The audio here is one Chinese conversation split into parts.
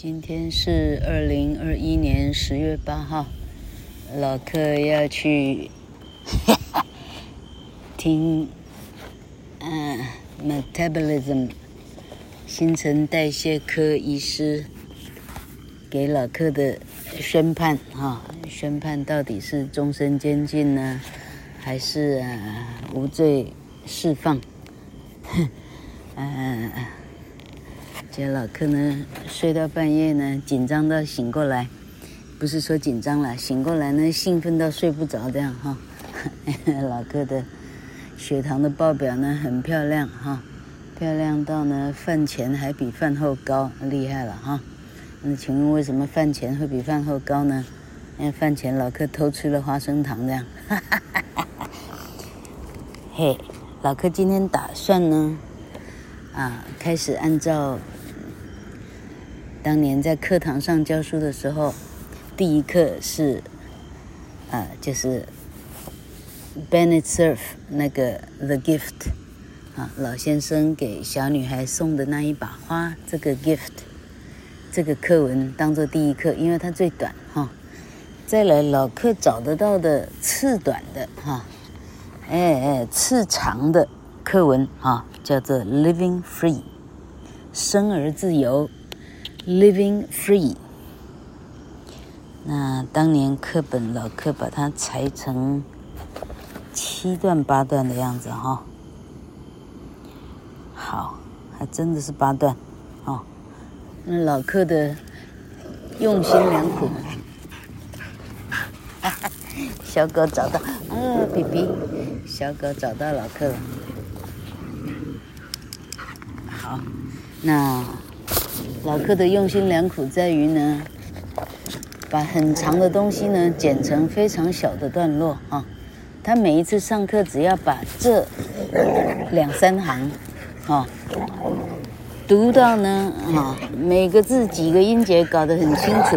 今天是二零二一年十月八号，老克要去听，嗯，metabolism 新陈代谢科医师给老克的宣判哈，宣判到底是终身监禁呢，还是啊无罪释放？嗯。老克呢，睡到半夜呢，紧张到醒过来，不是说紧张了，醒过来呢，兴奋到睡不着这样哈。老克的血糖的报表呢，很漂亮哈，漂亮到呢，饭前还比饭后高，厉害了哈。那请问为什么饭前会比饭后高呢？因为饭前老克偷吃了花生糖这样。嘿，老克今天打算呢，啊，开始按照。当年在课堂上教书的时候，第一课是，啊，就是 Bennett Serf 那个 The Gift，啊，老先生给小女孩送的那一把花，这个 Gift，这个课文当做第一课，因为它最短哈。再来老课找得到的次短的哈，哎哎次长的课文啊，叫做 Living Free，生而自由。Living free。那当年课本老课把它裁成七段八段的样子哈。好，还真的是八段哦。那老课的用心良苦。小狗找到啊，比比，小狗找到老课了。好，那。老克的用心良苦在于呢，把很长的东西呢剪成非常小的段落啊。他每一次上课只要把这两三行啊读到呢啊，每个字几个音节搞得很清楚。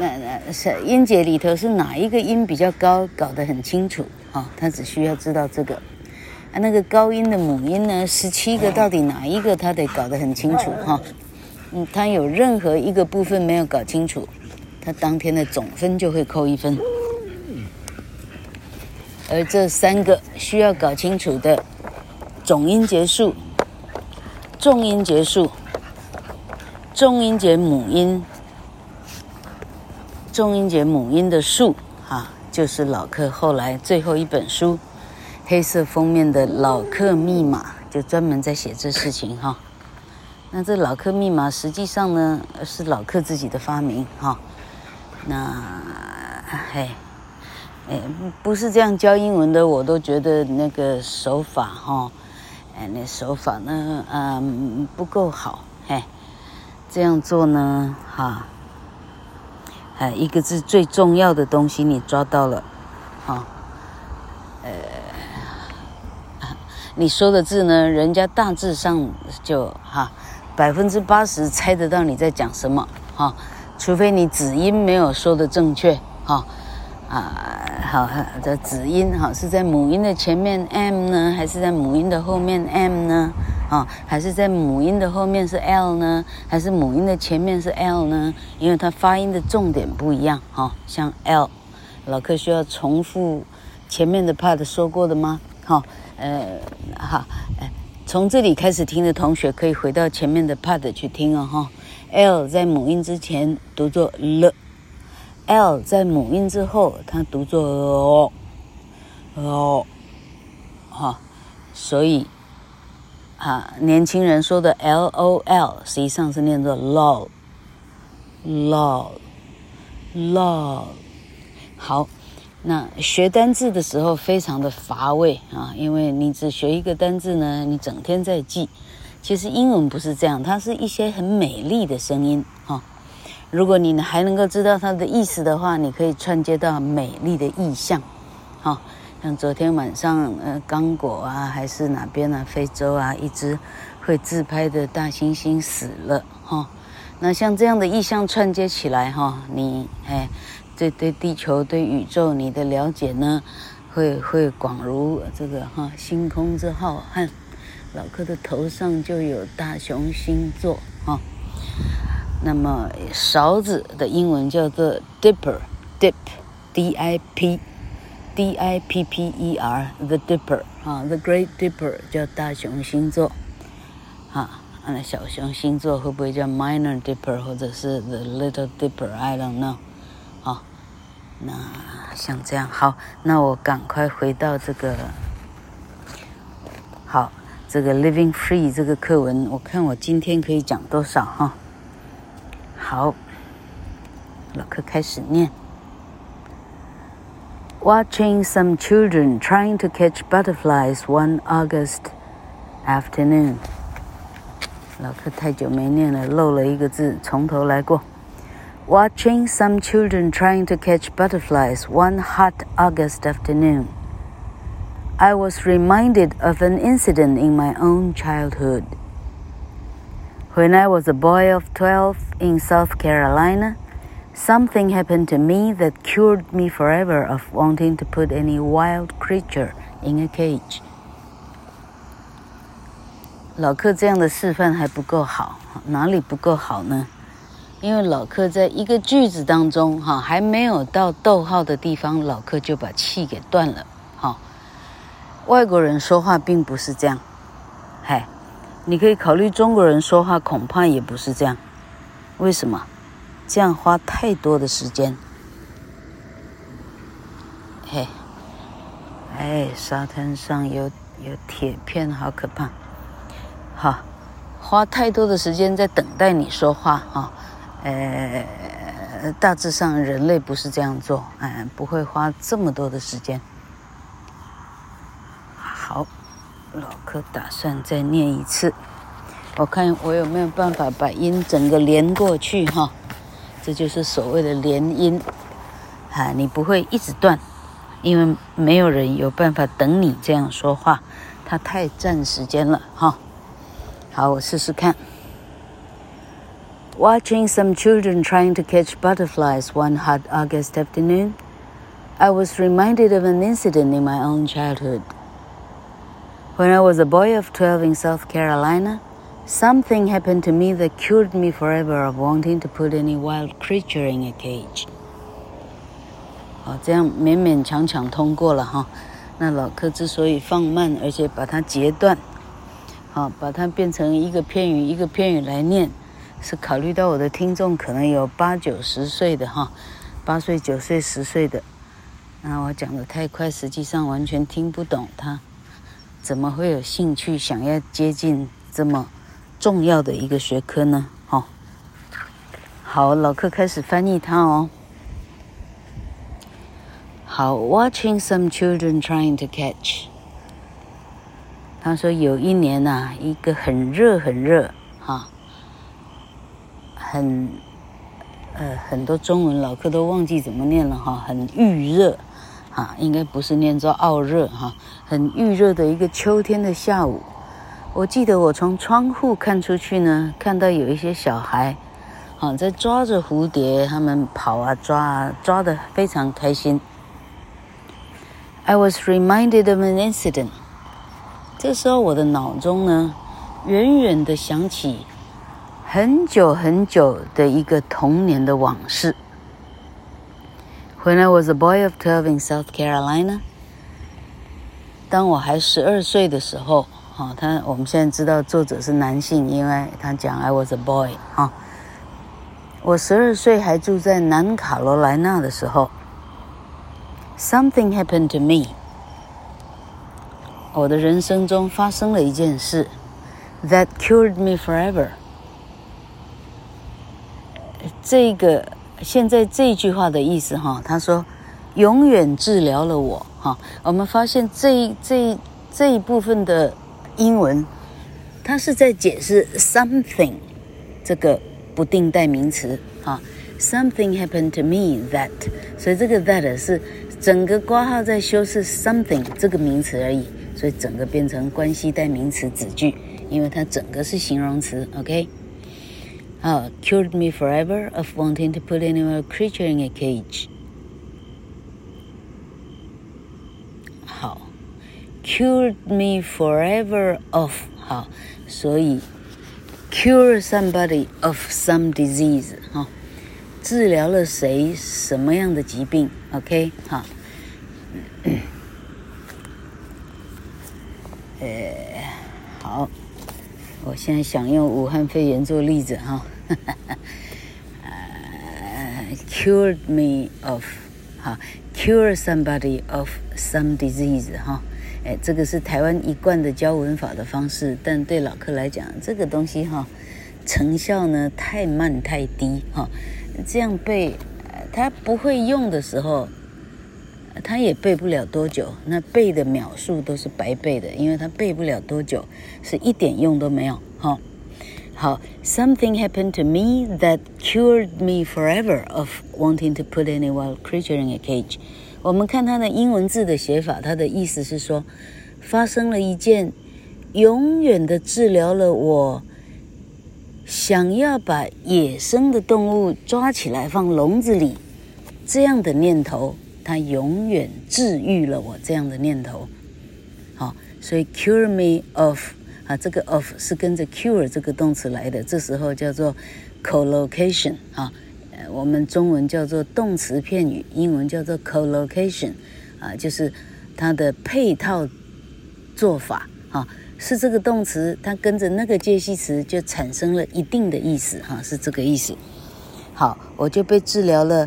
那那是音节里头是哪一个音比较高，搞得很清楚啊。他只需要知道这个。啊，那个高音的母音呢，十七个到底哪一个，他得搞得很清楚哈。嗯，他有任何一个部分没有搞清楚，他当天的总分就会扣一分。而这三个需要搞清楚的总音节数、重音节数、重音节母音、重音节母音的数，哈，就是老克后来最后一本书。黑色封面的老克密码就专门在写这事情哈，那这老克密码实际上呢是老克自己的发明哈，那嘿，哎不是这样教英文的，我都觉得那个手法哈，哎那手法呢嗯不够好嘿，这样做呢哈，哎一个字最重要的东西你抓到了，哈，呃。你说的字呢，人家大致上就哈，百分之八十猜得到你在讲什么哈，除非你子音没有说的正确哈，啊好，这子音哈是在母音的前面 m 呢，还是在母音的后面 m 呢？啊，还是在母音的后面是 l 呢，还是母音的前面是 l 呢？因为它发音的重点不一样哈，像 l，老克需要重复前面的 part 说过的吗？好。呃，好，呃，从这里开始听的同学可以回到前面的 part 去听哦，哈。L 在母音之前读作 l，L 在母音之后它读作 o，哦，哈，所以，啊，年轻人说的 l o l 实际上是念作 lol，lol，lol，好。那学单字的时候非常的乏味啊，因为你只学一个单字呢，你整天在记。其实英文不是这样，它是一些很美丽的声音啊。如果你还能够知道它的意思的话，你可以串接到美丽的意象。啊，像昨天晚上呃，刚果啊，还是哪边啊，非洲啊，一只会自拍的大猩猩死了哈。那像这样的意象串接起来哈，你哎。对对，地球对宇宙你的了解呢，会会广如这个哈星空之浩瀚，老柯的头上就有大熊星座哈。那么勺子的英文叫做 dipper，dip，D-I-P，D-I-P-P-E-R，the dipper 啊，the great dipper 叫大熊星座，啊，那小熊星座会不会叫 minor dipper 或者是 the little dipper？I don't know，啊，那像这样好，那我赶快回到这个。好，这个 Living Free 这个课文，我看我今天可以讲多少哈？好，老柯开始念。Watching some children trying to catch butterflies one August afternoon。老柯太久没念了，漏了一个字，从头来过。Watching some children trying to catch butterflies one hot August afternoon。I was reminded of an incident in my own childhood. When I was a boy of 12 in South Carolina, something happened to me that cured me forever of wanting to put any wild creature in a cage. 老柯这样的示范还不够好，哪里不够好呢？ 因为老柯在一个句子当中，哈，还没有到逗号的地方，老柯就把气给断了，哈。外国人说话并不是这样，嗨，你可以考虑中国人说话恐怕也不是这样，为什么？这样花太多的时间。嘿，哎，沙滩上有有铁片，好可怕。好，花太多的时间在等待你说话哈，呃，大致上人类不是这样做，哎，不会花这么多的时间。好，老柯打算再念一次，我看我有没有办法把音整个连过去哈，这就是所谓的连音，啊，你不会一直断，因为没有人有办法等你这样说话，它太占时间了哈。好，我试试看。Watching some children trying to catch butterflies one hot August afternoon, I was reminded of an incident in my own childhood. When I was a boy of 12 in South Carolina, something happened to me that cured me forever of wanting to put any wild creature in a cage. 好，这样勉勉强强通过了哈。那老柯之所以放慢，而且把它截断，好，把它变成一个片语一个片语来念， 是考虑到我的听众可能有八九十岁的哈，八岁、九岁、十岁的。那我讲的太快，实际上完全听不懂他。怎么会有兴趣想要接近这么重要的一个学科呢？哦，好，老客开始翻译它哦。好，Watching some children trying to catch。他说有一年呐、啊，一个很热很热哈，很呃很多中文老客都忘记怎么念了哈，很预热。啊，应该不是念作傲热哈，很预热的一个秋天的下午，我记得我从窗户看出去呢，看到有一些小孩，啊，在抓着蝴蝶，他们跑啊抓啊，抓得非常开心。I was reminded of an incident。这时候我的脑中呢，远远的想起很久很久的一个童年的往事。When I was a boy of twelve in South Carolina，当我还十二岁的时候，哈，他我们现在知道作者是男性，因为他讲 I was a boy，哈，我十二岁还住在南卡罗来纳的时候，something happened to me，我的人生中发生了一件事，that cured me forever， 这个。现在这句话的意思哈，他说，永远治疗了我哈。我们发现这这这一部分的英文，它是在解释 something 这个不定代名词哈。Something happened to me that，所以这个 that 是整个括号在修饰 something 这个名词而已，所以整个变成关系代名词子句，因为它整个是形容词，OK。啊，cured me forever of wanting to put any more creature in a cage。好，cured me forever of 好，所以 cure somebody of some disease 哈，治疗了谁什么样的疾病？OK 哈，呃，好， 我现在想用武汉肺炎做例子哈，呃，cured me of 哈，cure somebody of some disease 哈。哎，这个是台湾一贯的教文法的方式，但对老客来讲，这个东西哈，成效呢太慢太低哈，这样背，他不会用的时候，他也背不了多久，那背的秒数都是白背的，因为他背不了多久，是一点用都没有哈。好，Something happened to me that cured me forever of wanting to put any wild creature in a cage. 我们看它的英文字的写法，它的意思是说，发生了一件永远的治疗了我想要把野生的动物抓起来放笼子里这样的念头，它永远治愈了我这样的念头。好，所以 cure me of 啊，这个 of 是跟着 cure 这个动词来的，这时候叫做 collocation 啊。我们中文叫做动词片语，英文叫做 collocation，啊，就是它的配套做法，啊，是这个动词，它跟着那个介系词就产生了一定的意思，哈，是这个意思。好，我就被治疗了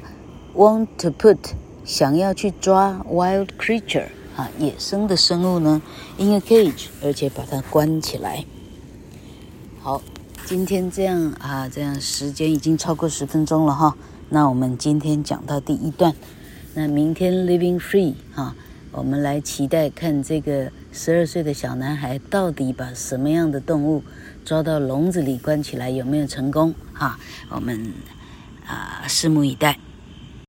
，want to put，想要去抓 wild creature，啊，野生的生物呢，in a cage，而且把它关起来。好。今天这样啊，这样时间已经超过十分钟了哈。那我们今天讲到第一段，那明天 Living Free 哈，我们来期待看这个十二岁的小男孩到底把什么样的动物抓到笼子里关起来，有没有成功哈？我们啊，拭目以待。